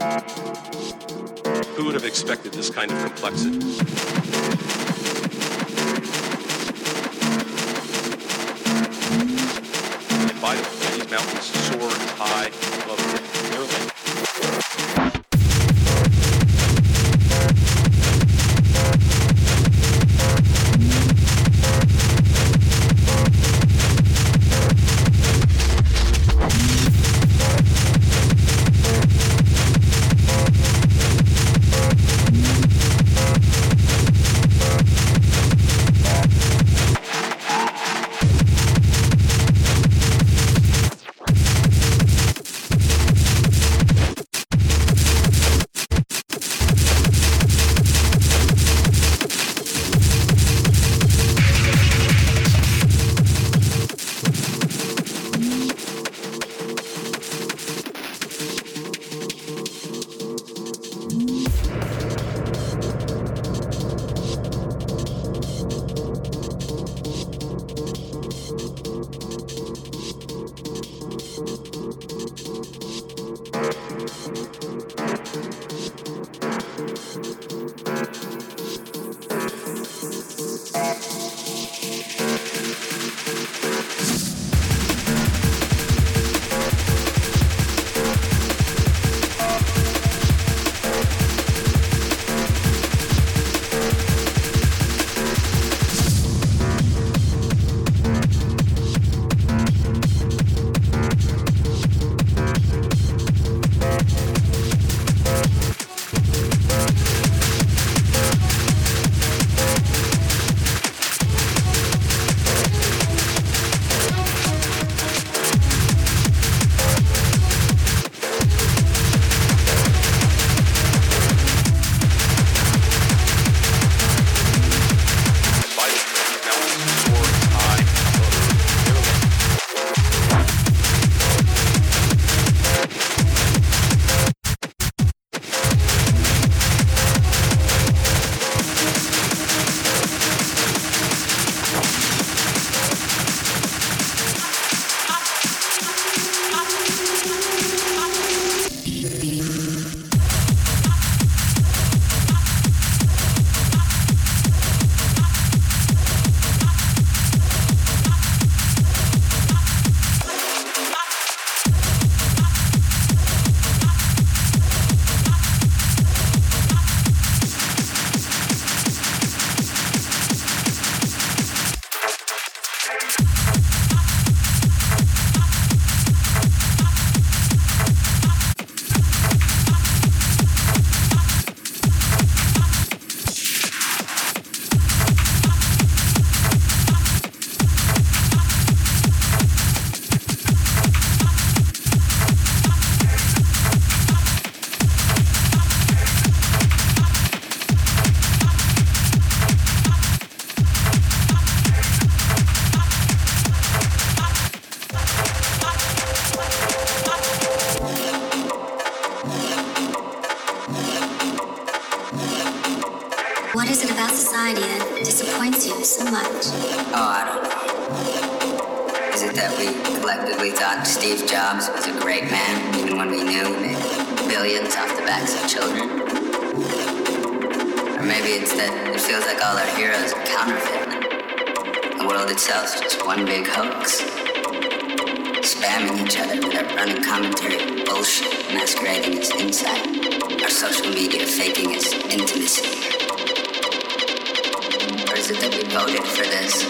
Who would have expected this kind of complexity? And by the way, these mountains soar high What is it about society that disappoints you so much? Oh, I don't know. Is it that we collectively thought Steve Jobs was a great man, even when we knew he made billions off the backs of children? Or maybe it's that it feels like all our heroes are counterfeit. The world itself is just one big hoax. Spamming each other with our running commentary bullshit masquerading as insight. Our social media faking as intimacy. That we voted for this?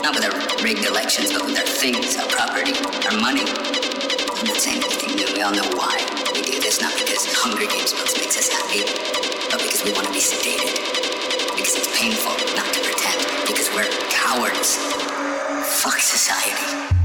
Not with our rigged elections, but with our things, our property, our money. I'm not saying anything new. We all know why we do this. Not because Hunger Games books makes us happy, but because we want to be sedated. Because it's painful not to pretend. Because we're cowards. Fuck society.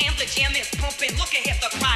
and the jam is pumping. Look ahead, the crowd.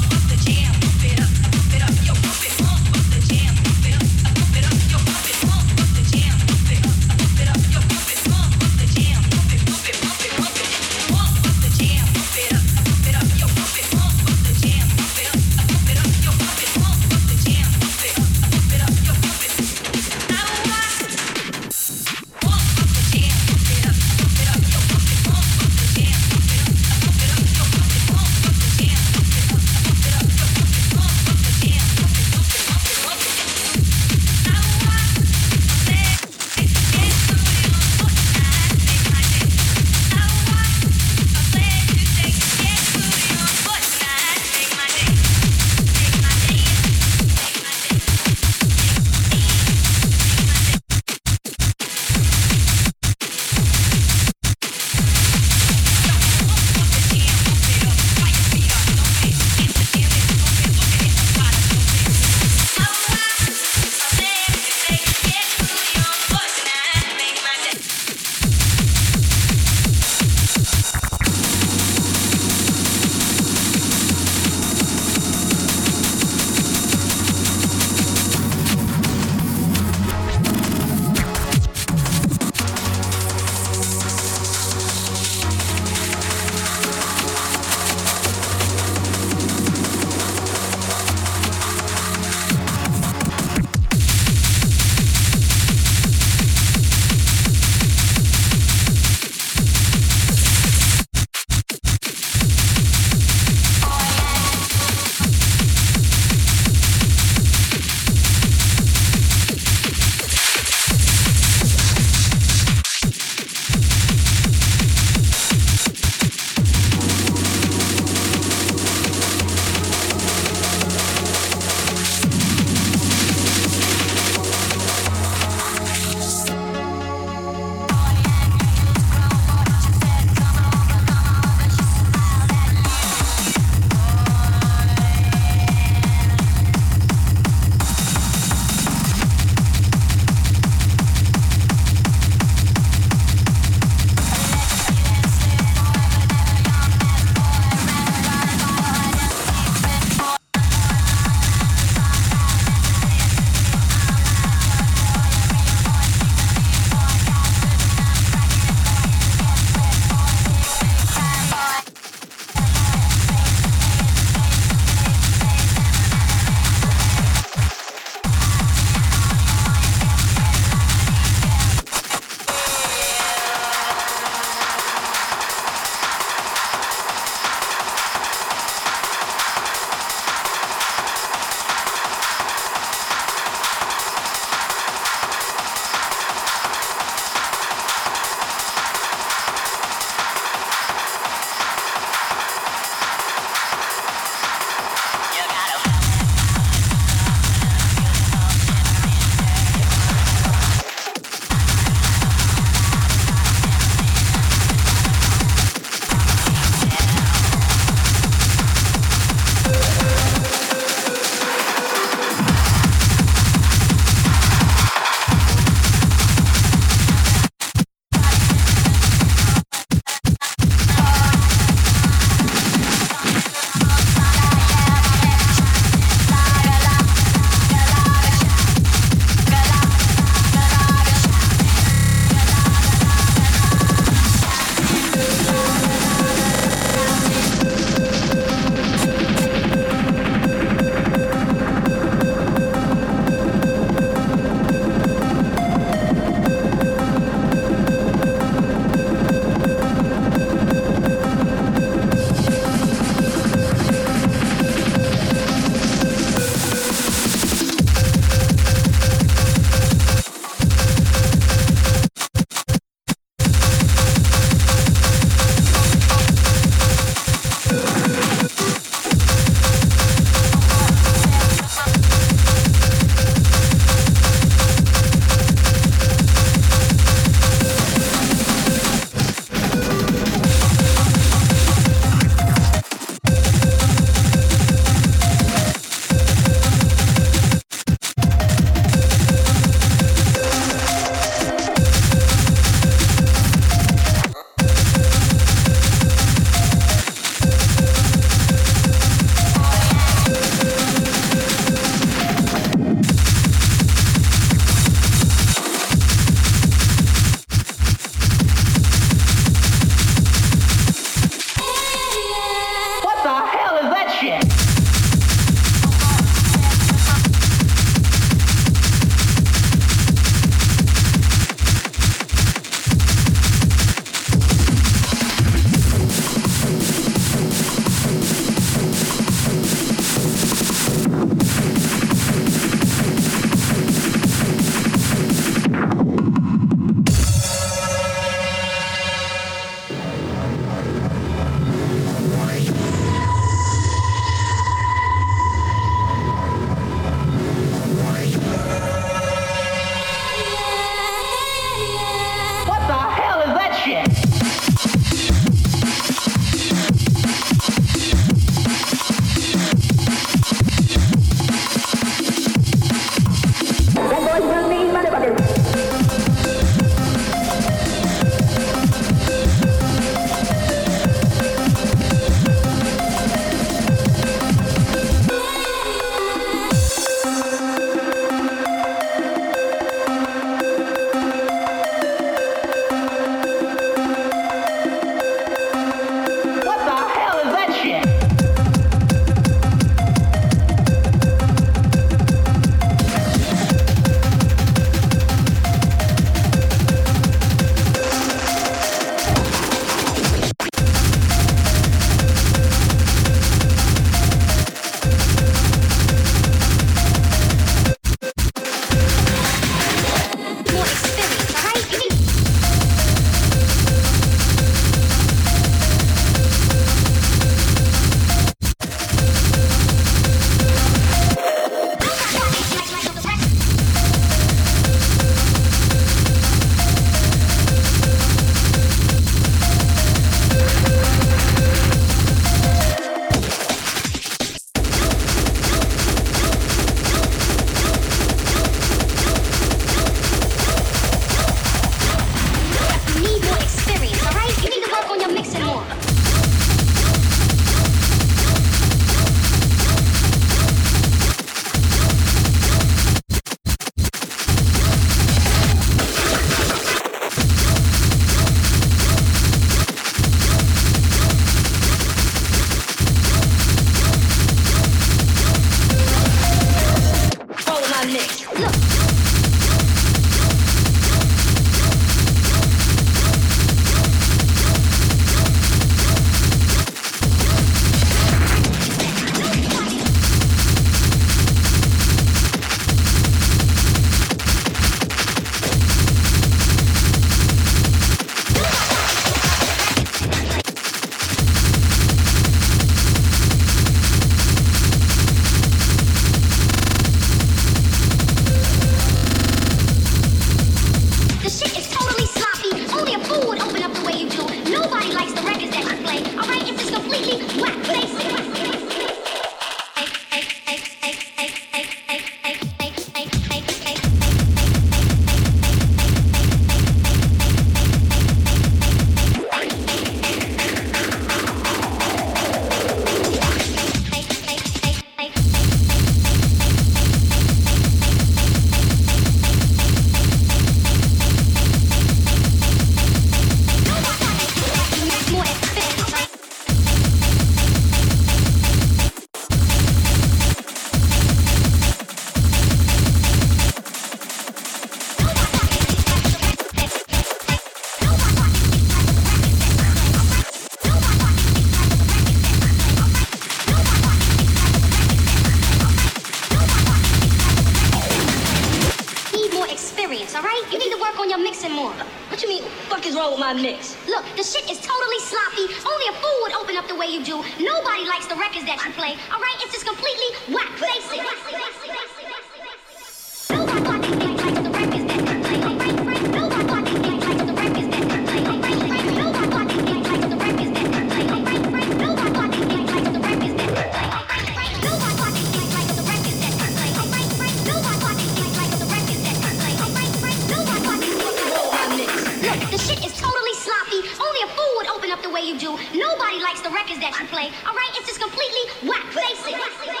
way you do. Nobody likes the records that you play, all right? It's just completely whack. Face it.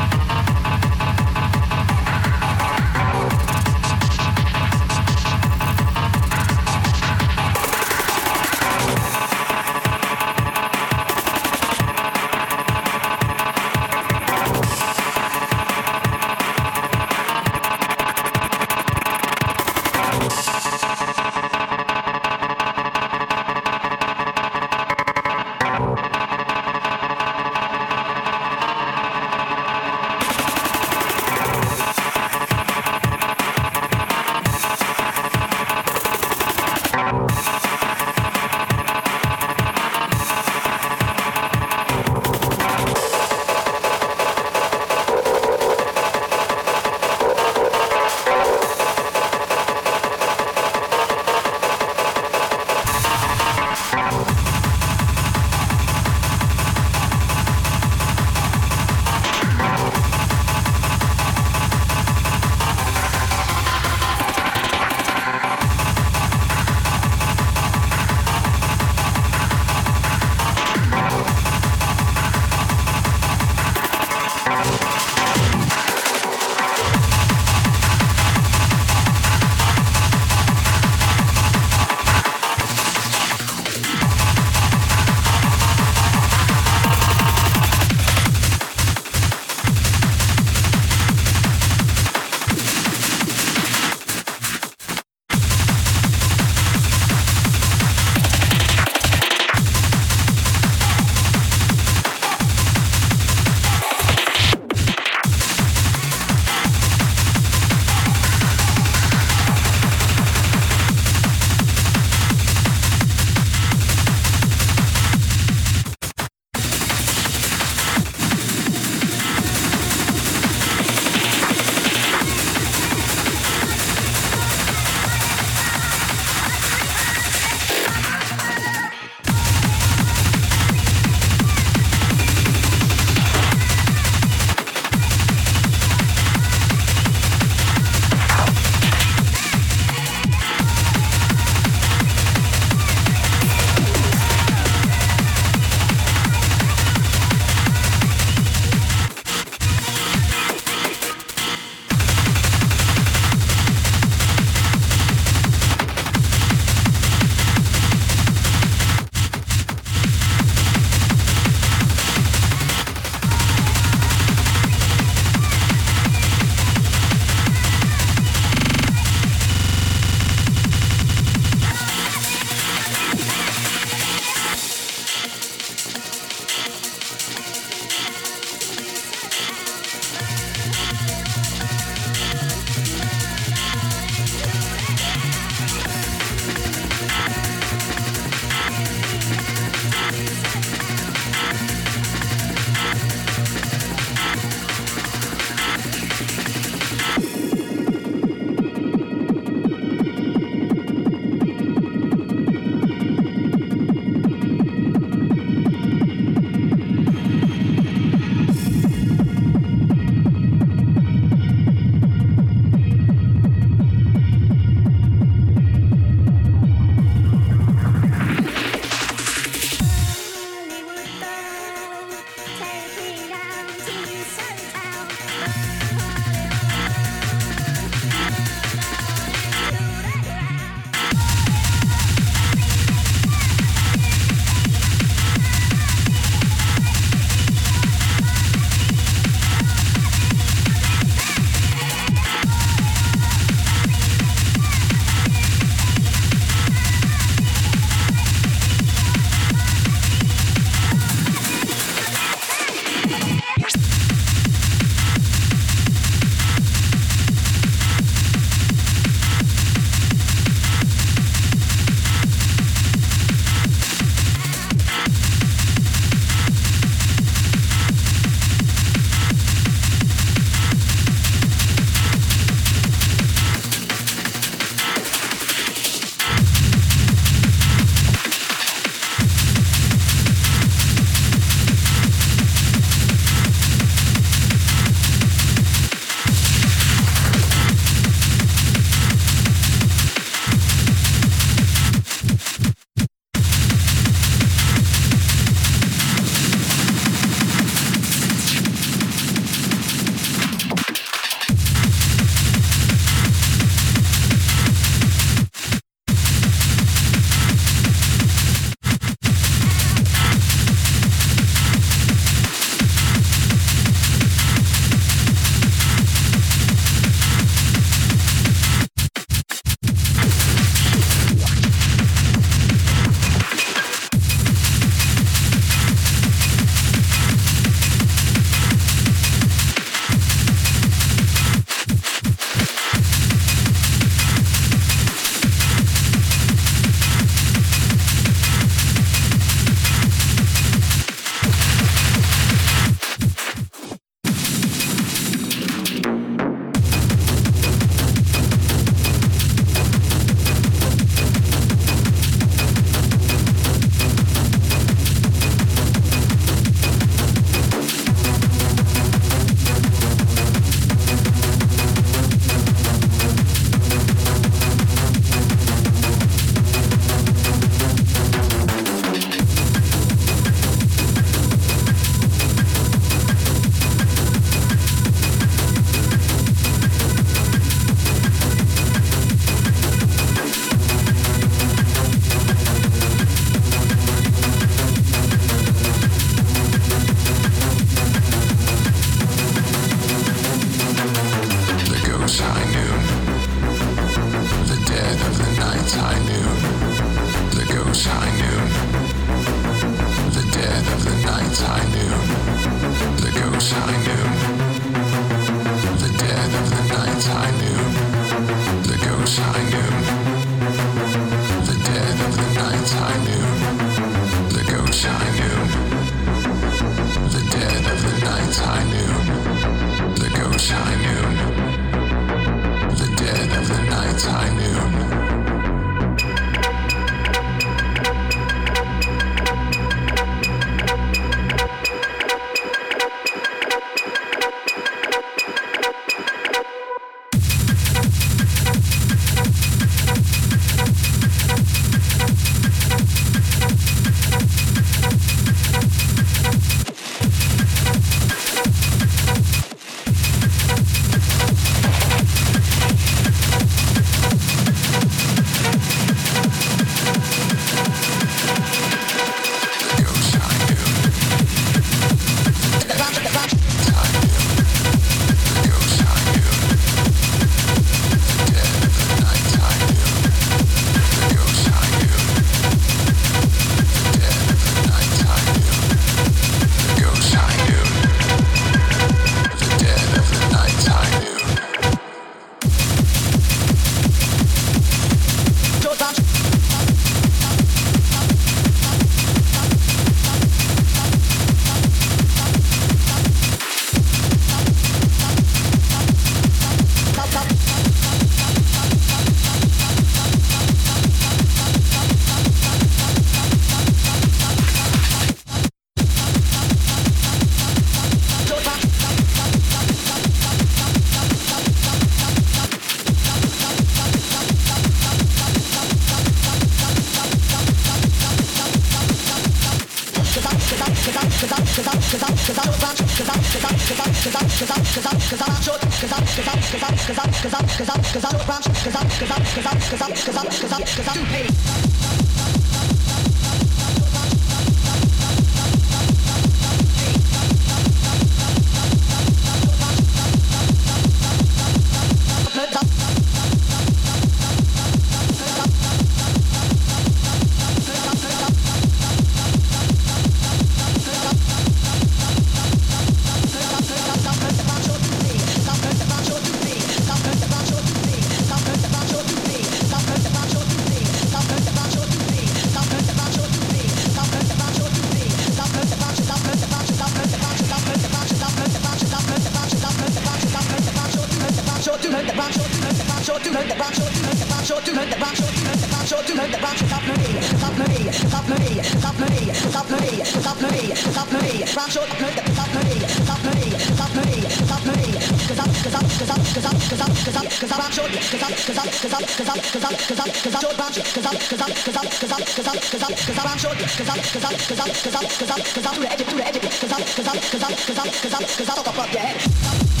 cause I'm, cause I'm, cause I'm, cause I'm, cause I'm, cause I'm, cause I'm, I'm short, cause I'm, cause I'm, cause I'm, cause I'm, cause I'm, cause I'm, to the edge, to the edge, cause I'm, cause I'm, cause I'm, cause I'm, cause I'm, cause I'm, cause I'm, cause I'm, cause I'm, cause I'm,